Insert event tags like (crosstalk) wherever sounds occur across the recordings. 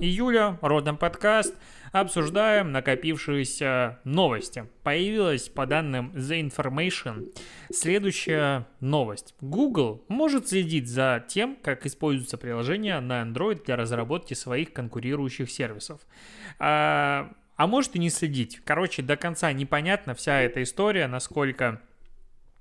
июля, родом подкаст, обсуждаем накопившиеся новости. Появилась, по данным The Information, следующая новость. Google может следить за тем, как используются приложения на Android для разработки своих конкурирующих сервисов. А, а может и не следить. Короче, до конца непонятна вся эта история, насколько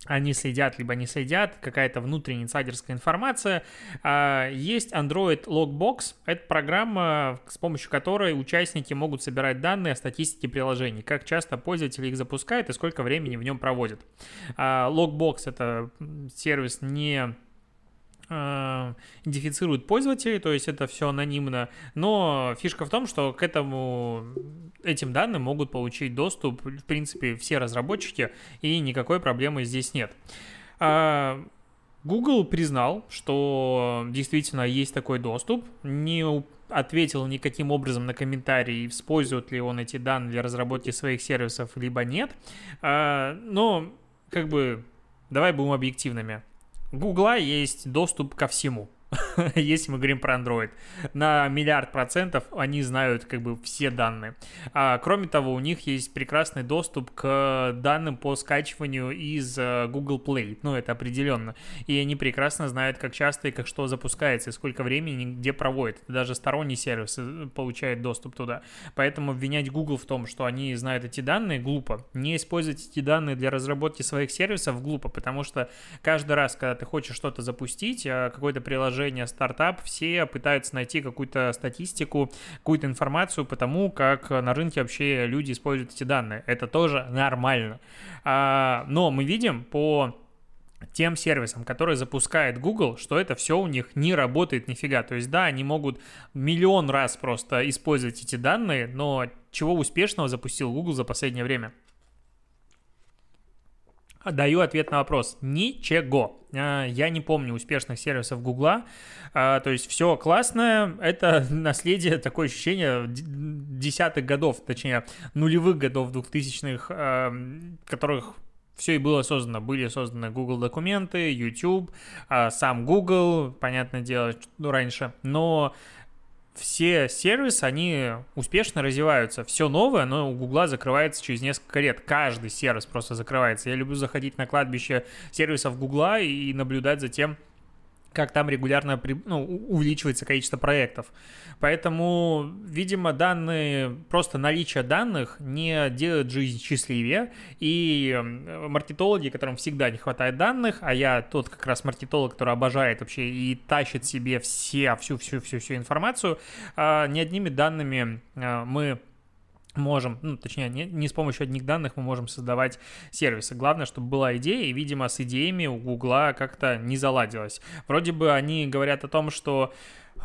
они следят, либо не следят, какая-то внутренняя инсайдерская информация. А, есть Android Logbox. Это программа, с помощью которой участники могут собирать данные о статистике приложений, как часто пользователи их запускают и сколько времени в нем проводят. А, Logbox — это сервис не идентифицирует пользователей, то есть это все анонимно, но фишка в том, что к этому этим данным могут получить доступ, в принципе, все разработчики, и никакой проблемы здесь нет. А, Google признал, что действительно есть такой доступ, не ответил никаким образом на комментарии, использует ли он эти данные для разработки своих сервисов, либо нет. А, но, как бы, давай будем объективными. Гугла есть доступ ко всему. (laughs) если мы говорим про Android. На миллиард процентов они знают как бы все данные. А, кроме того, у них есть прекрасный доступ к данным по скачиванию из э, Google Play. Ну, это определенно. И они прекрасно знают, как часто и как что запускается, и сколько времени где проводят. Даже сторонний сервис э, получает доступ туда. Поэтому обвинять Google в том, что они знают эти данные, глупо. Не использовать эти данные для разработки своих сервисов глупо, потому что каждый раз, когда ты хочешь что-то запустить, а, какое-то приложение приложение стартап, все пытаются найти какую-то статистику, какую-то информацию по тому, как на рынке вообще люди используют эти данные. Это тоже нормально. А, но мы видим по тем сервисам, которые запускает Google, что это все у них не работает нифига. То есть, да, они могут миллион раз просто использовать эти данные, но чего успешного запустил Google за последнее время? Даю ответ на вопрос. Ничего. А, я не помню успешных сервисов Гугла. А, то есть все классное. Это (laughs) наследие, такое ощущение десятых годов, точнее нулевых годов, двухтысячных, а, которых все и было создано. Были созданы Google документы, YouTube, сам Google, понятное дело, ну, раньше. Но все сервисы, они успешно развиваются. Все новое, но у Гугла закрывается через несколько лет. Каждый сервис просто закрывается. Я люблю заходить на кладбище сервисов Гугла и наблюдать за тем, как там регулярно ну, увеличивается количество проектов. Поэтому, видимо, данные, просто наличие данных не делает жизнь счастливее. И маркетологи, которым всегда не хватает данных, а я тот как раз маркетолог, который обожает вообще и тащит себе все, всю-всю-всю-всю информацию, а, не одними данными а, мы можем, ну, точнее, не, не с помощью одних данных мы можем создавать сервисы. Главное, чтобы была идея, и, видимо, с идеями у Гугла как-то не заладилось. Вроде бы они говорят о том, что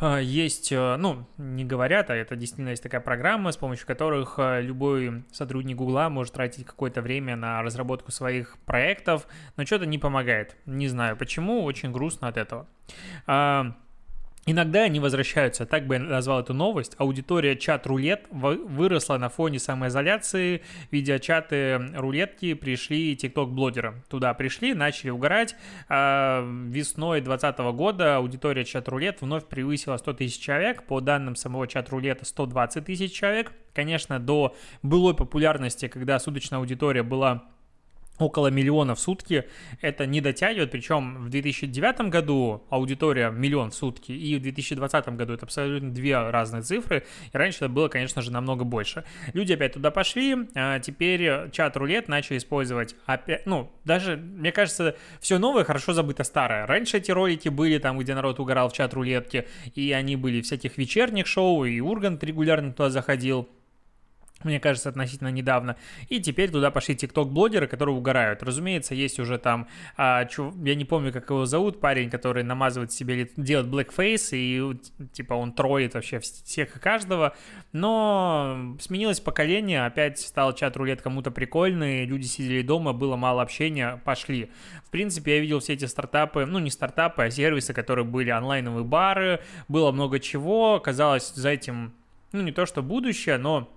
э, есть, э, ну, не говорят, а это действительно есть такая программа, с помощью которых э, любой сотрудник Гугла может тратить какое-то время на разработку своих проектов, но что-то не помогает. Не знаю почему, очень грустно от этого. Иногда они возвращаются, так бы я назвал эту новость. Аудитория чат-рулет выросла на фоне самоизоляции. Видеочаты рулетки пришли тикток-блогеры. Туда пришли, начали угорать. А весной 2020 года аудитория чат-рулет вновь превысила 100 тысяч человек. По данным самого чат-рулета 120 тысяч человек. Конечно, до былой популярности, когда суточная аудитория была около миллиона в сутки, это не дотягивает, причем в 2009 году аудитория миллион в сутки, и в 2020 году это абсолютно две разные цифры, и раньше это было, конечно же, намного больше. Люди опять туда пошли, а теперь чат-рулет начали использовать опять, ну, даже, мне кажется, все новое хорошо забыто старое. Раньше эти ролики были там, где народ угорал в чат-рулетке, и они были всяких вечерних шоу, и Ургант регулярно туда заходил, мне кажется, относительно недавно. И теперь туда пошли тикток-блогеры, которые угорают. Разумеется, есть уже там, а, чу, я не помню, как его зовут, парень, который намазывает себе, делает blackface, и типа он троит вообще всех и каждого. Но сменилось поколение, опять стал чат-рулет кому-то прикольный, люди сидели дома, было мало общения, пошли. В принципе, я видел все эти стартапы, ну не стартапы, а сервисы, которые были онлайновые бары, было много чего, казалось за этим, ну не то что будущее, но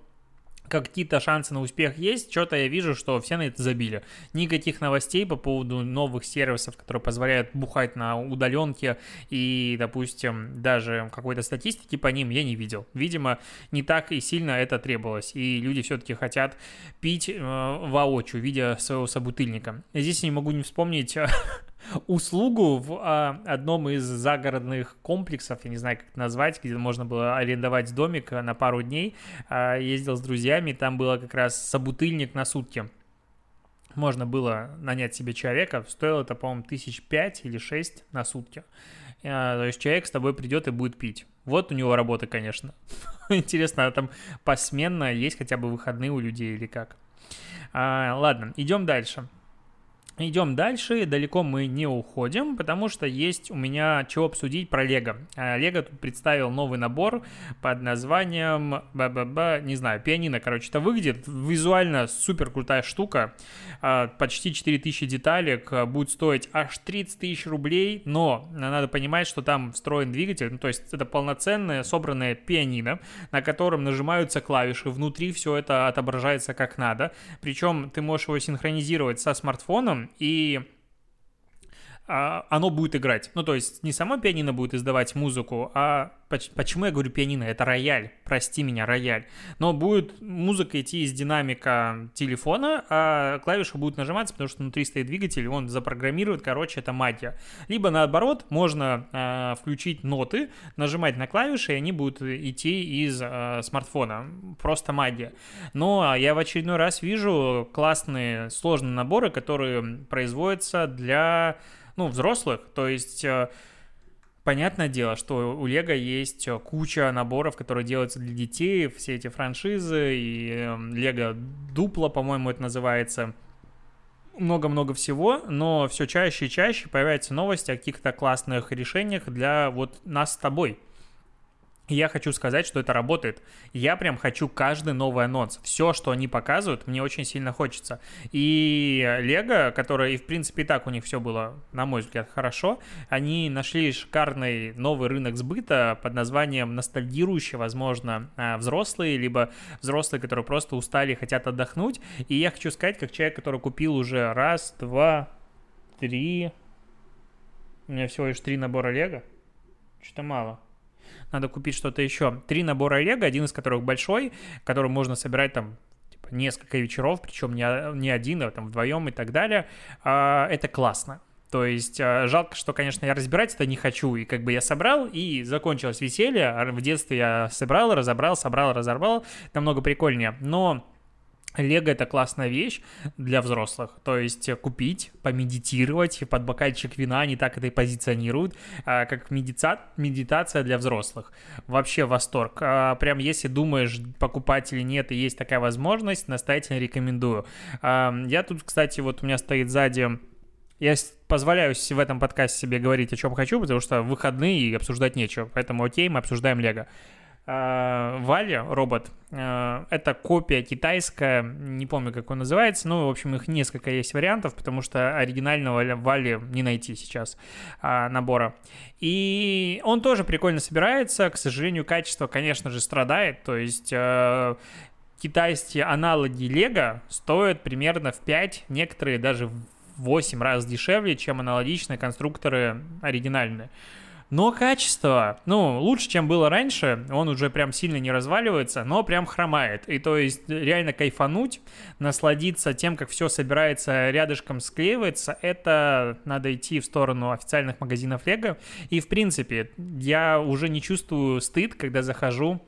какие-то шансы на успех есть, что-то я вижу, что все на это забили. Никаких новостей по поводу новых сервисов, которые позволяют бухать на удаленке и, допустим, даже какой-то статистики по ним я не видел. Видимо, не так и сильно это требовалось, и люди все-таки хотят пить э, воочию, видя своего собутыльника. Здесь я не могу не вспомнить (laughs) услугу в а, одном из загородных комплексов, я не знаю, как это назвать, где можно было арендовать домик на пару дней. А, ездил с друзьями, там было как раз собутыльник на сутки. Можно было нанять себе человека, стоило это, по-моему, тысяч пять или шесть на сутки. А, то есть человек с тобой придет и будет пить. Вот у него работа, конечно. (laughs) Интересно, а там посменно есть хотя бы выходные у людей или как? А, ладно, идем дальше. Идем дальше, далеко мы не уходим, потому что есть у меня чего обсудить про Лего. А, Лего тут представил новый набор под названием, б -б -б, не знаю, пианино, короче, это выглядит визуально супер крутая штука, а, почти 4000 деталек, а, будет стоить аж 30 тысяч рублей, но надо понимать, что там встроен двигатель, ну, то есть это полноценное собранное пианино, на котором нажимаются клавиши, внутри все это отображается как надо, причем ты можешь его синхронизировать со смартфоном, и оно будет играть. Ну, то есть не сама пианино будет издавать музыку, а почему я говорю пианино? Это рояль, прости меня, рояль. Но будет музыка идти из динамика телефона, а клавиши будут нажиматься, потому что внутри стоит двигатель, он запрограммирует, короче, это магия. Либо наоборот, можно э, включить ноты, нажимать на клавиши, и они будут идти из э, смартфона. Просто магия. Но я в очередной раз вижу классные сложные наборы, которые производятся для ну, взрослых, то есть э, Понятное дело, что у Лего есть э, куча наборов, которые делаются для детей, все эти франшизы, и эм, Лего Дупло, по-моему, это называется. Много-много всего, но все чаще и чаще появляются новости о каких-то классных решениях для вот нас с тобой я хочу сказать, что это работает. Я прям хочу каждый новый анонс. Все, что они показывают, мне очень сильно хочется. И Лего, которая, и в принципе и так у них все было, на мой взгляд, хорошо, они нашли шикарный новый рынок сбыта под названием ностальгирующие, возможно, а, взрослые, либо взрослые, которые просто устали и хотят отдохнуть. И я хочу сказать, как человек, который купил уже раз, два, три... У меня всего лишь три набора Лего. Что-то мало надо купить что-то еще. Три набора Лего, один из которых большой, который можно собирать там типа, несколько вечеров, причем не, не один, а там вдвоем и так далее. А, это классно. То есть а, жалко, что, конечно, я разбирать это не хочу. И как бы я собрал, и закончилось веселье. В детстве я собрал, разобрал, собрал, разорвал. Намного прикольнее. Но Лего это классная вещь для взрослых, то есть купить, помедитировать, под бокальчик вина они так это и позиционируют, а, как медица... медитация для взрослых. Вообще восторг. А, прям если думаешь, покупать или нет, и есть такая возможность, настоятельно рекомендую. А, я тут, кстати, вот у меня стоит сзади я позволяю в этом подкасте себе говорить, о чем хочу, потому что выходные и обсуждать нечего. Поэтому окей, мы обсуждаем Лего. Э, Вали, робот, э, это копия китайская, не помню, как он называется, ну, в общем, их несколько есть вариантов, потому что оригинального Вали не найти сейчас а, набора. И он тоже прикольно собирается, к сожалению, качество, конечно же, страдает, то есть э, китайские аналоги Лего стоят примерно в 5, некоторые даже в 8 раз дешевле, чем аналогичные конструкторы оригинальные. Но качество, ну, лучше, чем было раньше, он уже прям сильно не разваливается, но прям хромает. И то есть реально кайфануть, насладиться тем, как все собирается рядышком, склеивается, это надо идти в сторону официальных магазинов Лего. И, в принципе, я уже не чувствую стыд, когда захожу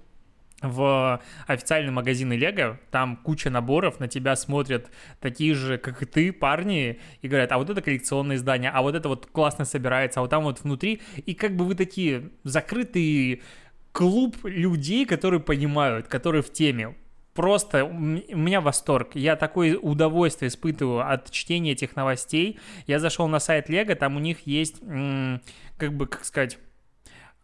в официальный магазин Лего, там куча наборов, на тебя смотрят такие же, как и ты, парни, и говорят, а вот это коллекционное издание, а вот это вот классно собирается, а вот там вот внутри, и как бы вы такие закрытый клуб людей, которые понимают, которые в теме просто у меня восторг. Я такое удовольствие испытываю от чтения этих новостей. Я зашел на сайт Лего, там у них есть, как бы, как сказать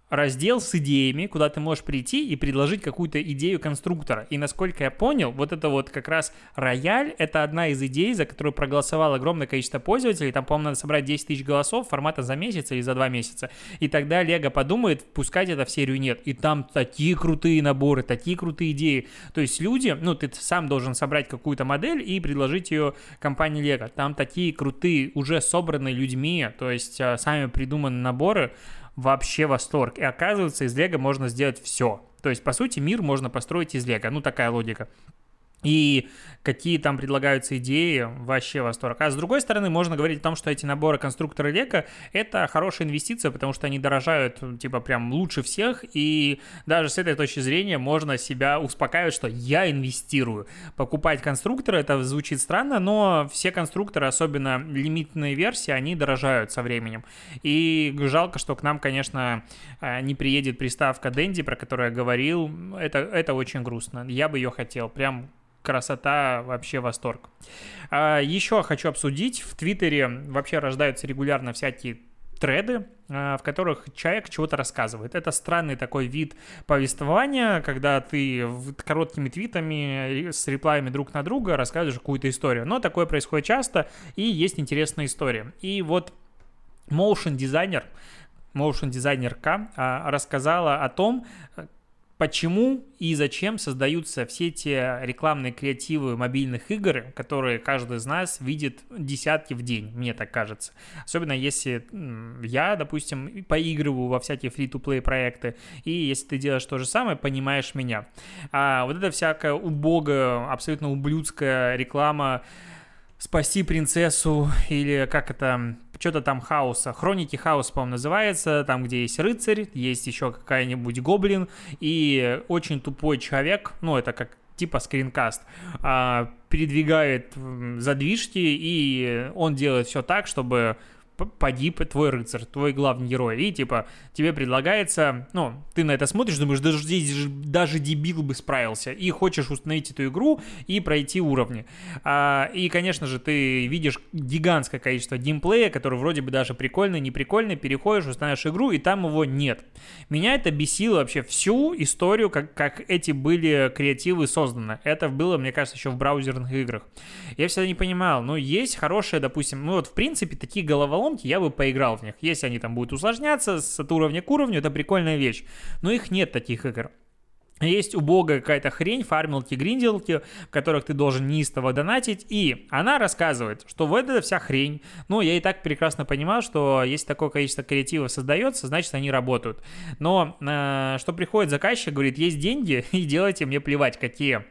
раздел с идеями, куда ты можешь прийти и предложить какую-то идею конструктора. И насколько я понял, вот это вот как раз рояль, это одна из идей, за которую проголосовало огромное количество пользователей. Там, по-моему, надо собрать 10 тысяч голосов формата за месяц или за два месяца. И тогда Лего подумает, пускать это в серию нет. И там такие крутые наборы, такие крутые идеи. То есть люди, ну, ты сам должен собрать какую-то модель и предложить ее компании Лего. Там такие крутые, уже собранные людьми, то есть а, сами придуманные наборы, вообще восторг. И оказывается, из Лего можно сделать все. То есть, по сути, мир можно построить из Лего. Ну, такая логика и какие там предлагаются идеи, вообще восторг. А с другой стороны, можно говорить о том, что эти наборы конструктора Лего — это хорошая инвестиция, потому что они дорожают, типа, прям лучше всех, и даже с этой точки зрения можно себя успокаивать, что я инвестирую. Покупать конструкторы, это звучит странно, но все конструкторы, особенно лимитные версии, они дорожают со временем. И жалко, что к нам, конечно, э, не приедет приставка Dendy, про которую я говорил. Это, это очень грустно. Я бы ее хотел. Прям красота, вообще восторг. А, еще хочу обсудить, в Твиттере вообще рождаются регулярно всякие треды, а, в которых человек чего-то рассказывает. Это странный такой вид повествования, когда ты короткими твитами с реплаями друг на друга рассказываешь какую-то историю. Но такое происходит часто, и есть интересная история. И вот motion дизайнер, motion дизайнерка а, рассказала о том, почему и зачем создаются все те рекламные креативы мобильных игр, которые каждый из нас видит десятки в день, мне так кажется. Особенно если я, допустим, поигрываю во всякие фри-то-плей проекты, и если ты делаешь то же самое, понимаешь меня. А вот эта всякая убогая, абсолютно ублюдская реклама «Спаси принцессу» или как это что-то там хаоса. Хроники хаоса, по-моему, называется, там, где есть рыцарь, есть еще какая-нибудь гоблин, и очень тупой человек, ну, это как типа скринкаст, а, передвигает задвижки, и он делает все так, чтобы погиб твой рыцарь, твой главный герой. И типа тебе предлагается, ну, ты на это смотришь, думаешь, даже здесь даже дебил бы справился. И хочешь установить эту игру и пройти уровни. А, и, конечно же, ты видишь гигантское количество геймплея, который вроде бы даже прикольный, не прикольный, переходишь, устанавливаешь игру, и там его нет. Меня это бесило вообще всю историю, как, как эти были креативы созданы. Это было, мне кажется, еще в браузерных играх. Я всегда не понимал, ну, есть хорошие, допустим, ну, вот, в принципе, такие головоломки, головоломки, я бы поиграл в них. Если они там будут усложняться с от уровня к уровню, это прикольная вещь. Но их нет таких игр. Есть убогая какая-то хрень, фармилки, гринделки, в которых ты должен неистово донатить, и она рассказывает, что вот эта вся хрень, ну, я и так прекрасно понимаю, что если такое количество креатива создается, значит, они работают. Но э, что приходит заказчик, говорит, есть деньги, (laughs) и делайте мне плевать, какие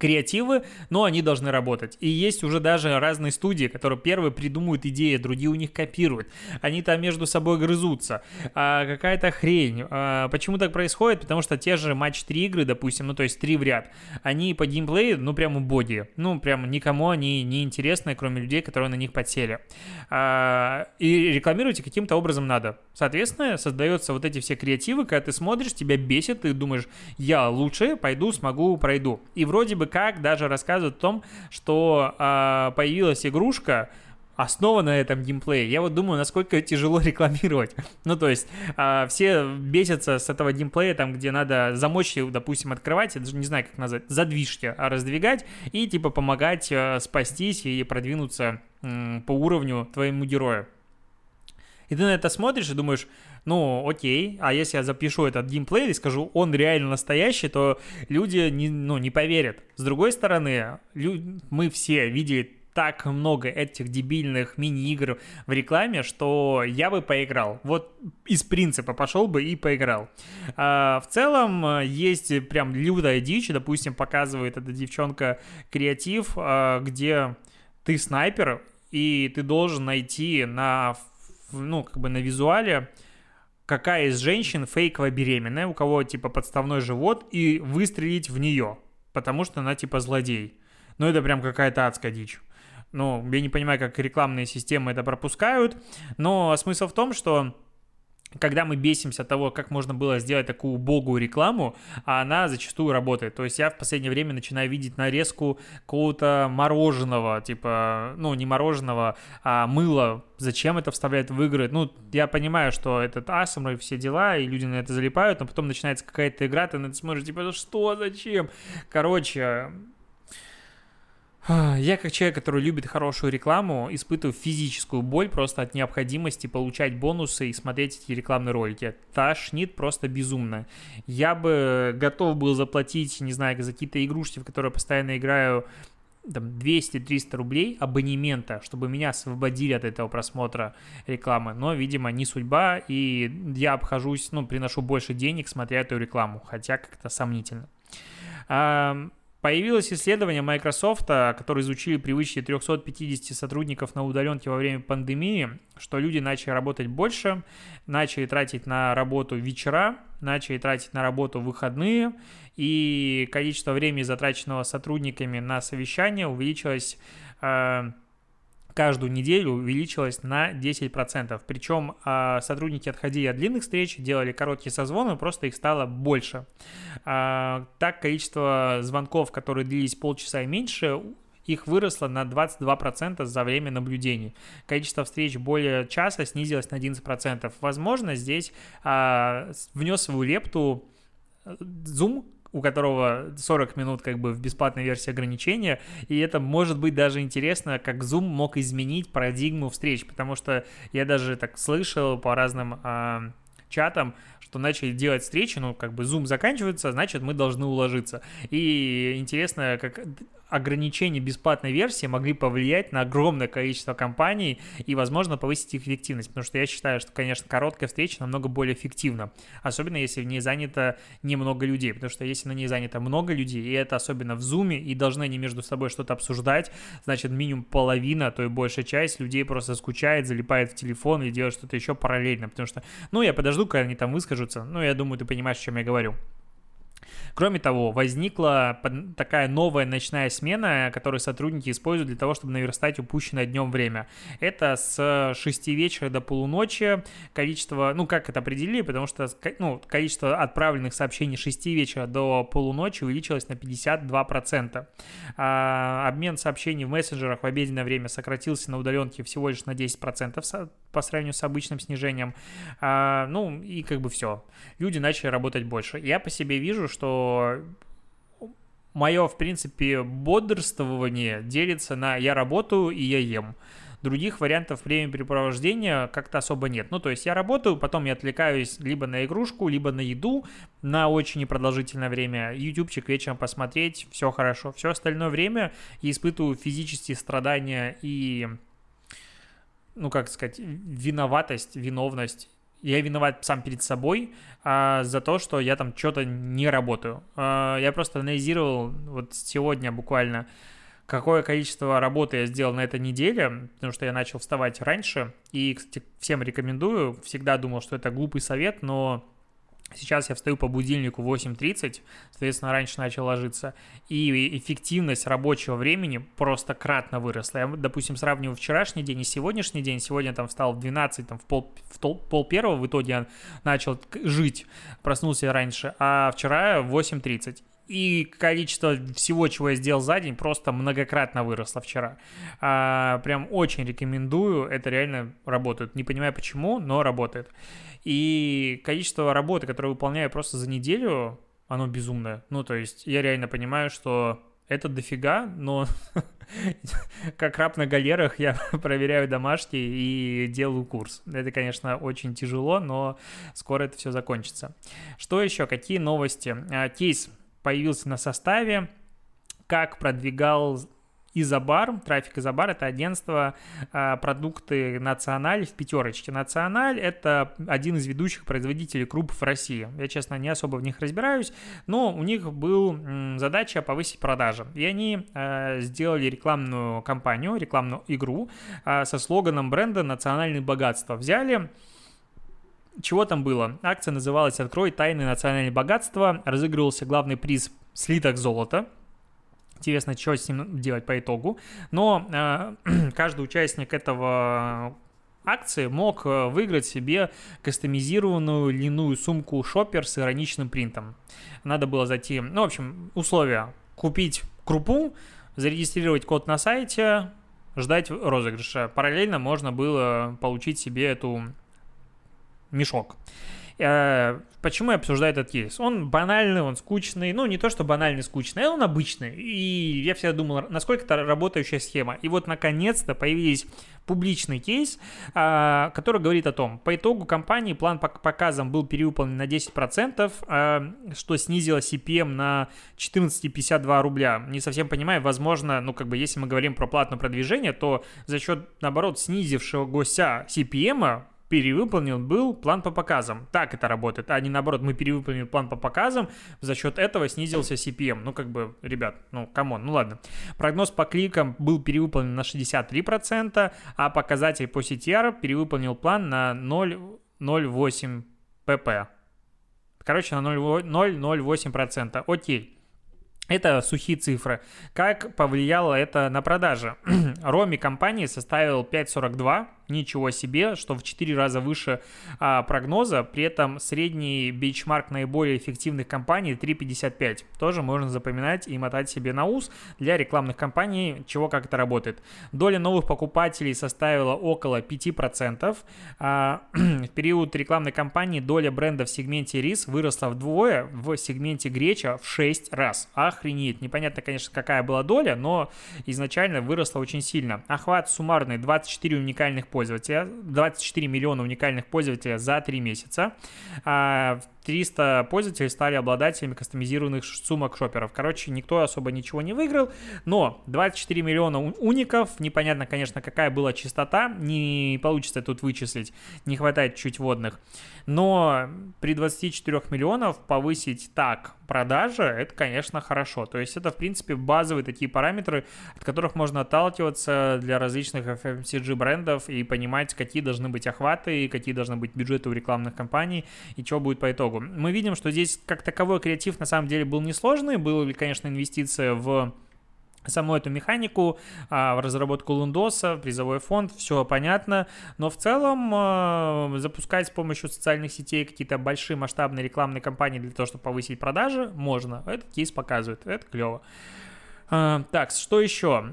креативы, но они должны работать. И есть уже даже разные студии, которые первые придумывают идеи, другие у них копируют. Они там между собой грызутся. А, какая-то хрень. А, почему так происходит? Потому что те же матч 3 игры, допустим, ну то есть 3 в ряд, они по геймплею, ну прям убогие. Ну прям никому они не интересны, кроме людей, которые на них подсели. А, и рекламировать каким-то образом надо. Соответственно, создаются вот эти все креативы, когда ты смотришь, тебя бесит, ты думаешь, я лучше, пойду, смогу, пройду. И вроде бы как даже рассказывают о том, что э, появилась игрушка, основа на этом геймплее. Я вот думаю, насколько тяжело (laughs) рекламировать. ну, то есть, э, все бесятся с этого геймплея, там, где надо замочки, допустим, открывать, я даже не знаю, как назвать, задвижки а раздвигать и, типа, помогать э, спастись и продвинуться э, по уровню твоему герою. И ты на это смотришь и думаешь, ну, окей, а если я запишу этот геймплей и скажу, он реально настоящий, то люди не, ну, не поверят. С другой стороны, лю- мы все видели так много этих дебильных мини-игр в рекламе, что я бы поиграл. Вот из принципа пошел бы и поиграл. А, в целом есть прям лютая дичь, допустим, показывает эта девчонка креатив, а, где ты снайпер, и ты должен найти на ну, как бы на визуале, какая из женщин фейково беременная, у кого, типа, подставной живот, и выстрелить в нее, потому что она, типа, злодей. Ну, это прям какая-то адская дичь. Ну, я не понимаю, как рекламные системы это пропускают, но смысл в том, что когда мы бесимся от того, как можно было сделать такую убогую рекламу, а она зачастую работает. То есть я в последнее время начинаю видеть нарезку какого-то мороженого, типа, ну, не мороженого, а мыла. Зачем это вставляют в игры? Ну, я понимаю, что этот асом и все дела, и люди на это залипают, но потом начинается какая-то игра, ты на это смотришь, типа, что, зачем? Короче, я как человек, который любит хорошую рекламу, испытываю физическую боль просто от необходимости получать бонусы и смотреть эти рекламные ролики. Тошнит просто безумно. Я бы готов был заплатить, не знаю, за какие-то игрушки, в которые я постоянно играю, там 200-300 рублей абонемента, чтобы меня освободили от этого просмотра рекламы. Но, видимо, не судьба, и я обхожусь, ну, приношу больше денег, смотря эту рекламу, хотя как-то сомнительно. Появилось исследование Microsoft, которое изучили привычки 350 сотрудников на удаленке во время пандемии, что люди начали работать больше, начали тратить на работу вечера, начали тратить на работу выходные, и количество времени, затраченного сотрудниками на совещание, увеличилось э, каждую неделю увеличилась на 10%. Причем э, сотрудники отходили от длинных встреч, делали короткие созвоны, просто их стало больше. Э, так количество звонков, которые длились полчаса и меньше, их выросло на 22% за время наблюдений. Количество встреч более часа снизилось на 11%. Возможно, здесь э, внес свою лепту Zoom, у которого 40 минут как бы в бесплатной версии ограничения, и это может быть даже интересно, как Zoom мог изменить парадигму встреч, потому что я даже так слышал по разным э, чатам, что начали делать встречи, ну, как бы Zoom заканчивается, значит, мы должны уложиться. И интересно, как ограничения бесплатной версии могли повлиять на огромное количество компаний и, возможно, повысить их эффективность, потому что я считаю, что, конечно, короткая встреча намного более эффективна, особенно если в ней занято немного людей, потому что если на ней занято много людей, и это особенно в Zoom, и должны они между собой что-то обсуждать, значит, минимум половина, а то и большая часть людей просто скучает, залипает в телефон и делает что-то еще параллельно, потому что, ну, я подожду, когда они там выскажутся, ну, я думаю, ты понимаешь, о чем я говорю. Кроме того, возникла такая новая ночная смена, которую сотрудники используют для того, чтобы наверстать упущенное днем время. Это с 6 вечера до полуночи. Количество, ну как это определили, потому что ну, количество отправленных сообщений с 6 вечера до полуночи увеличилось на 52%. А, обмен сообщений в мессенджерах в обеденное время сократился на удаленке всего лишь на 10% по сравнению с обычным снижением. А, ну и как бы все. Люди начали работать больше. Я по себе вижу, что мое, в принципе, бодрствование делится на «я работаю и я ем». Других вариантов времяпрепровождения как-то особо нет. Ну, то есть я работаю, потом я отвлекаюсь либо на игрушку, либо на еду на очень непродолжительное время. Ютубчик вечером посмотреть, все хорошо. Все остальное время я испытываю физические страдания и, ну, как сказать, виноватость, виновность я виноват сам перед собой а, за то, что я там что-то не работаю. А, я просто анализировал вот сегодня буквально, какое количество работы я сделал на этой неделе, потому что я начал вставать раньше. И, кстати, всем рекомендую. Всегда думал, что это глупый совет, но Сейчас я встаю по будильнику в 8.30, соответственно, раньше начал ложиться, и эффективность рабочего времени просто кратно выросла. Я, допустим, сравниваю вчерашний день и сегодняшний день. Сегодня там встал в 12, там в пол, в тол, пол первого, в итоге я начал жить, проснулся раньше, а вчера в 8.30 и количество всего, чего я сделал за день, просто многократно выросло вчера. А, прям очень рекомендую, это реально работает. Не понимаю почему, но работает. И количество работы, которое выполняю просто за неделю, оно безумное. Ну, то есть я реально понимаю, что это дофига, но (laughs) как раб на галерах я (laughs) проверяю домашки и делаю курс. Это, конечно, очень тяжело, но скоро это все закончится. Что еще? Какие новости? А, кейс появился на составе, как продвигал Изобар, трафик Изобар, это агентство э, продукты Националь в пятерочке. Националь – это один из ведущих производителей крупов в России. Я, честно, не особо в них разбираюсь, но у них была м, задача повысить продажи. И они э, сделали рекламную кампанию, рекламную игру э, со слоганом бренда «Национальное богатство». Взяли чего там было? Акция называлась «Открой тайны национального богатства». Разыгрывался главный приз слиток золота – Интересно, что с ним делать по итогу. Но э, (clears throat) каждый участник этого акции мог э, выиграть себе кастомизированную льняную сумку шоппер с ироничным принтом. Надо было зайти, ну, в общем, условия. Купить крупу, зарегистрировать код на сайте, ждать розыгрыша. Параллельно можно было получить себе эту мешок. Э, почему я обсуждаю этот кейс? Он банальный, он скучный. Ну, не то, что банальный, скучный, а он обычный. И я всегда думал, насколько это работающая схема. И вот, наконец-то, появились публичный кейс, а, который говорит о том, по итогу компании план по показам был перевыполнен на 10%, а, что снизило CPM на 14,52 рубля. Не совсем понимаю, возможно, ну, как бы, если мы говорим про платное продвижение, то за счет, наоборот, снизившегося CPM перевыполнен был план по показам. Так это работает, а не наоборот, мы перевыполнили план по показам, за счет этого снизился CPM. Ну, как бы, ребят, ну, come on, ну ладно. Прогноз по кликам был перевыполнен на 63%, а показатель по CTR перевыполнил план на 0,08 pp. Короче, на 0,08%. Окей. Это сухие цифры. Как повлияло это на продажи? (clears throat) Роми компании составил 5,42 ничего себе, что в 4 раза выше а, прогноза, при этом средний бенчмарк наиболее эффективных компаний 3,55. тоже можно запоминать и мотать себе на ус для рекламных кампаний, чего как это работает. Доля новых покупателей составила около 5%, а, (clears throat) в период рекламной кампании доля бренда в сегменте рис выросла вдвое, в сегменте греча в 6 раз. Охренеть, непонятно, конечно, какая была доля, но изначально выросла очень сильно. Охват суммарный 24 уникальных пользователей пользователя, 24 миллиона уникальных пользователей за 3 месяца. 300 а, пользователей стали обладателями кастомизированных сумок шоперов. Короче, никто особо ничего не выиграл, но 24 миллиона уников, непонятно, конечно, какая была частота, не получится тут вычислить, не хватает чуть водных. Но при 24 миллионов повысить так продажи, это, конечно, хорошо. То есть это, в принципе, базовые такие параметры, от которых можно отталкиваться для различных FMCG брендов и понимать, какие должны быть охваты, какие должны быть бюджеты у рекламных кампаний и что будет по итогу. Мы видим, что здесь как таковой креатив на самом деле был несложный, были, конечно, инвестиция в саму эту механику, а, в разработку лундоса, призовой фонд, все понятно, но в целом а, запускать с помощью социальных сетей какие-то большие масштабные рекламные кампании для того, чтобы повысить продажи, можно. Этот кейс показывает, это клево. А, так, что еще?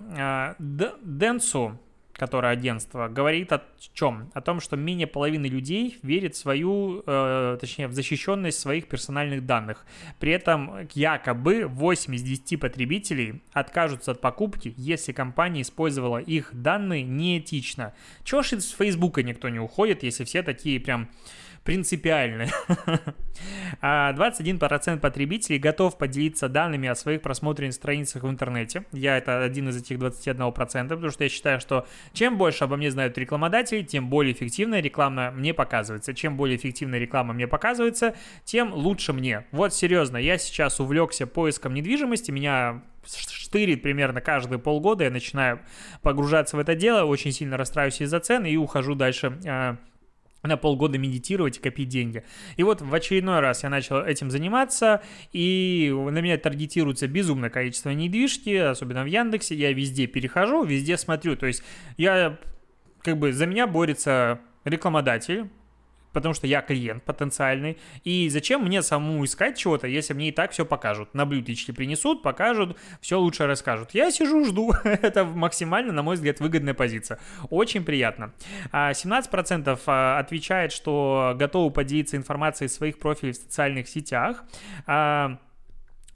Денсу которое агентство, говорит о чем? О том, что менее половины людей верит в свою, э, точнее, в защищенность своих персональных данных. При этом якобы 8 из 10 потребителей откажутся от покупки, если компания использовала их данные неэтично. Чего ж из Фейсбука никто не уходит, если все такие прям принципиальны. 21% (laughs) а потребителей готов поделиться данными о своих просмотренных страницах в интернете. Я это один из этих 21%, потому что я считаю, что чем больше обо мне знают рекламодатели, тем более эффективная реклама мне показывается. Чем более эффективная реклама мне показывается, тем лучше мне. Вот серьезно, я сейчас увлекся поиском недвижимости, меня штырит примерно каждые полгода, я начинаю погружаться в это дело, очень сильно расстраиваюсь из-за цен и ухожу дальше а, на полгода медитировать и копить деньги. И вот в очередной раз я начал этим заниматься, и на меня таргетируется безумное количество недвижки, особенно в Яндексе, я везде перехожу, везде смотрю, то есть я как бы за меня борется рекламодатель, потому что я клиент потенциальный. И зачем мне самому искать чего-то, если мне и так все покажут? На блюдечке принесут, покажут, все лучше расскажут. Я сижу, жду. (laughs) Это максимально, на мой взгляд, выгодная позиция. Очень приятно. 17% а, отвечает, что готовы поделиться информацией в своих профилей в социальных сетях.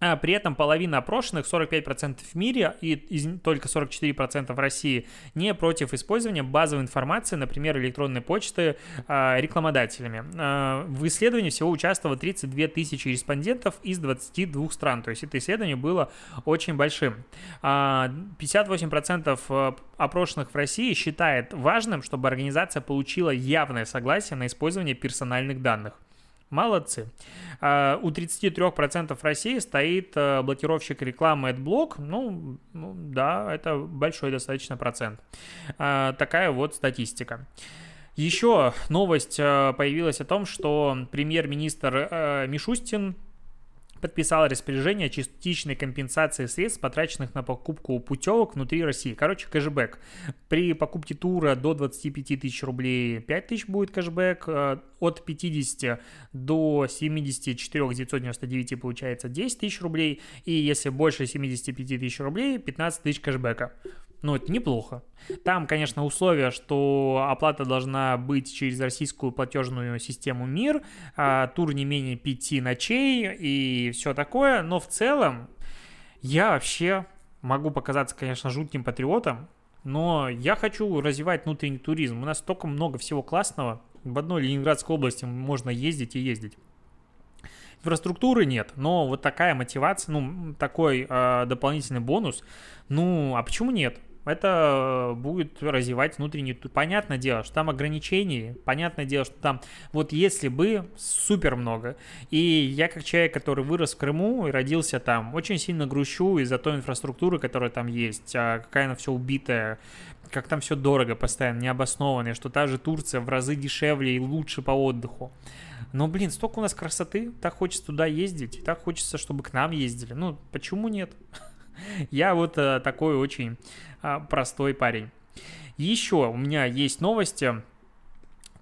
А, а при этом половина опрошенных, 45% в мире и только 44% в России, не против использования базовой информации, например, электронной почты, э, рекламодателями. Э, в исследовании всего участвовало 32 тысячи респондентов из 22 стран, то есть это исследование было очень большим. Э, 58% опрошенных в России считает важным, чтобы организация получила явное согласие на использование персональных данных. Молодцы. А, у 33% России стоит э, блокировщик рекламы AdBlock. Ну, ну, да, это большой достаточно процент. А, такая вот статистика. Еще новость э, появилась о том, что премьер-министр э, Мишустин подписала распоряжение о частичной компенсации средств, потраченных на покупку путевок внутри России. Короче, кэшбэк. При покупке тура до 25 тысяч рублей 5 тысяч будет кэшбэк, э, от 50 до 74 999 получается 10 тысяч рублей, и если больше 75 тысяч рублей, 15 тысяч кэшбэка. Ну, это неплохо. Там, конечно, условие, что оплата должна быть через российскую платежную систему МИР, а тур не менее пяти ночей и все такое, но в целом я вообще могу показаться, конечно, жутким патриотом, но я хочу развивать внутренний туризм. У нас столько много всего классного. В одной Ленинградской области можно ездить и ездить. Инфраструктуры нет, но вот такая мотивация, ну, такой э, дополнительный бонус, ну, а почему нет? Это будет развивать внутренний... Понятное дело, что там ограничений, понятное дело, что там вот если бы супер много. И я как человек, который вырос в Крыму и родился там, очень сильно грущу из-за той инфраструктуры, которая там есть, а какая она все убитая, как там все дорого постоянно, необоснованно, что та же Турция в разы дешевле и лучше по отдыху. Но, блин, столько у нас красоты, так хочется туда ездить, так хочется, чтобы к нам ездили. Ну, почему нет? (laughs) Я вот э, такой очень а, простой парень. Еще у меня есть новости.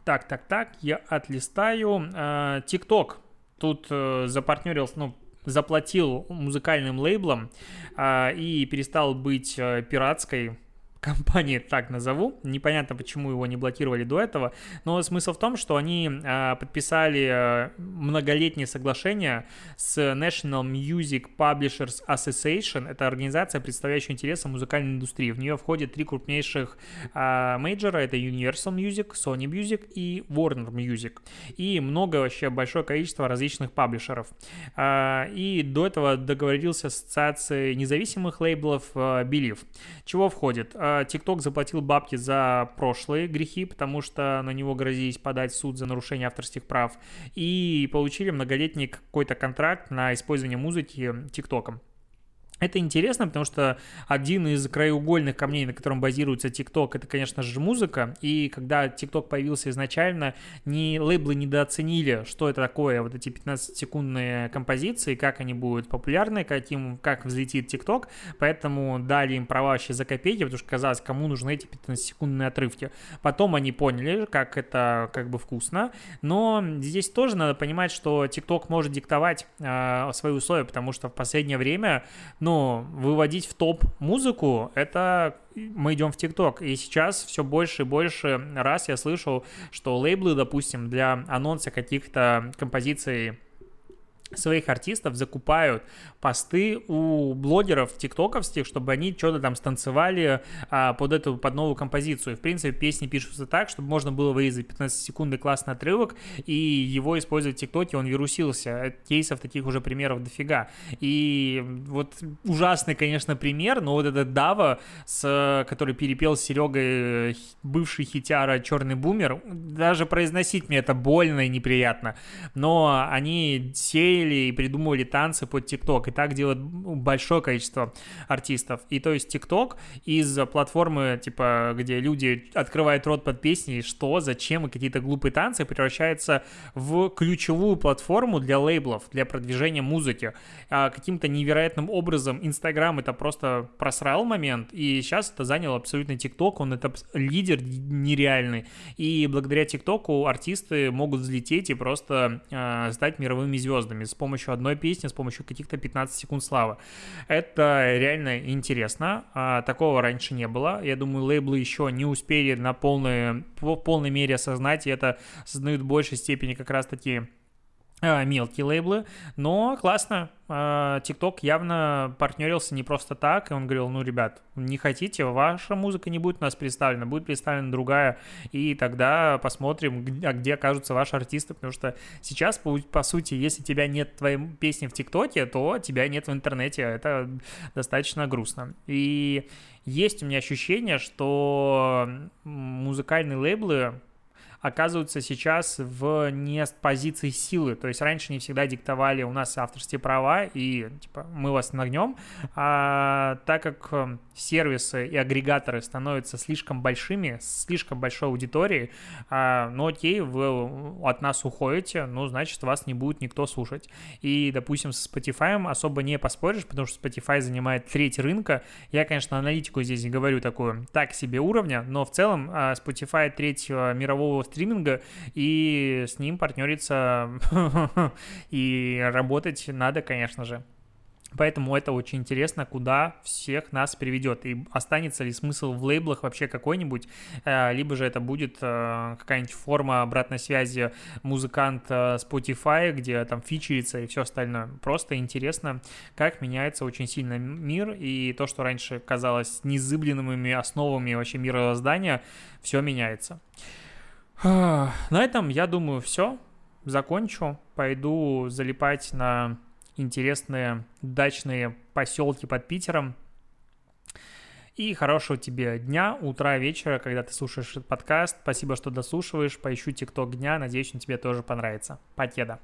Так, так, так, я отлистаю. А, ТикТок тут э, запартнерился, ну, заплатил музыкальным лейблам а, и перестал быть э, пиратской компании, (laughs) так назову. Непонятно, почему его не блокировали до этого, но смысл в том, что они э, подписали э, многолетнее соглашение с National Music Publishers Association. Это организация, представляющая интересы музыкальной индустрии. В нее входят три крупнейших э, мейджора. Это Universal Music, Sony Music и Warner Music. И много вообще, большое количество различных паблишеров. Э, и до этого договорился с ассоциацией независимых лейблов э, Believe. Чего входит? TikTok заплатил бабки за прошлые грехи, потому что на него грозились подать суд за нарушение авторских прав, и получили многолетний какой-то контракт на использование музыки ТикТоком. Это интересно, потому что один из краеугольных камней, на котором базируется TikTok, это, конечно же, музыка. И когда TikTok появился изначально, ни лейблы недооценили, что это такое, вот эти 15-секундные композиции, как они будут популярны, каким, как взлетит TikTok. Поэтому дали им права вообще за копейки, потому что казалось, кому нужны эти 15-секундные отрывки. Потом они поняли, как это как бы вкусно. Но здесь тоже надо понимать, что TikTok может диктовать э, свои условия, потому что в последнее время, ну, но выводить в топ музыку, это мы идем в ТикТок. И сейчас все больше и больше раз я слышал, что лейблы, допустим, для анонса каких-то композиций своих артистов закупают посты у блогеров тиктоковских, чтобы они что-то там станцевали а, под эту, под новую композицию. В принципе, песни пишутся так, чтобы можно было вырезать 15 секунд классный отрывок и его использовать в ТикТоке, он вирусился. Кейсов таких уже примеров дофига. И вот ужасный, конечно, пример, но вот этот Дава, с, который перепел с Серегой бывший хитяра «Черный бумер», даже произносить мне это больно и неприятно. Но они сеяли пели и придумывали танцы под ТикТок. И так делает большое количество артистов. И то есть ТикТок из платформы, типа, где люди открывают рот под песни, что, зачем и какие-то глупые танцы, превращается в ключевую платформу для лейблов, для продвижения музыки. А каким-то невероятным образом Инстаграм это просто просрал момент, и сейчас это занял абсолютно ТикТок, он это лидер нереальный. И благодаря ТикТоку артисты могут взлететь и просто э, стать мировыми звездами с помощью одной песни, с помощью каких-то 15 секунд славы. Это реально интересно. А, такого раньше не было. Я думаю, лейблы еще не успели на полной, в полной мере осознать, и это осознают в большей степени как раз-таки мелкие лейблы, но классно. TikTok а, явно партнерился не просто так, и он говорил, ну, ребят, не хотите, ваша музыка не будет у нас представлена, будет представлена другая, и тогда посмотрим, где, где окажутся ваши артисты, потому что сейчас, по, по сути, если тебя нет твоей песни в ТикТоке, то тебя нет в интернете, это достаточно грустно. И есть у меня ощущение, что музыкальные лейблы оказываются сейчас в не позиции силы. То есть раньше не всегда диктовали у нас авторские права, и типа мы вас нагнем. А так как э, сервисы и агрегаторы становятся слишком большими, слишком большой аудиторией, а, ну окей, вы от нас уходите, ну значит вас не будет никто слушать. И, допустим, с Spotify особо не поспоришь, потому что Spotify занимает треть рынка. Я, конечно, аналитику здесь не говорю такую так себе уровня, но в целом а, Spotify треть мирового стриминга, и с ним партнериться (laughs) и работать надо, конечно же. Поэтому это очень интересно, куда всех нас приведет. И останется ли смысл в лейблах вообще какой-нибудь, э, либо же это будет э, какая-нибудь форма обратной связи музыкант э, Spotify, где там фичерится и все остальное. Просто интересно, как меняется очень сильно мир, и то, что раньше казалось незыблемыми основами вообще мироздания, все меняется. На этом, я думаю, все. Закончу. Пойду залипать на интересные дачные поселки под Питером. И хорошего тебе дня, утра, вечера, когда ты слушаешь этот подкаст. Спасибо, что дослушиваешь. Поищу ТикТок дня. Надеюсь, он тебе тоже понравится. Покеда.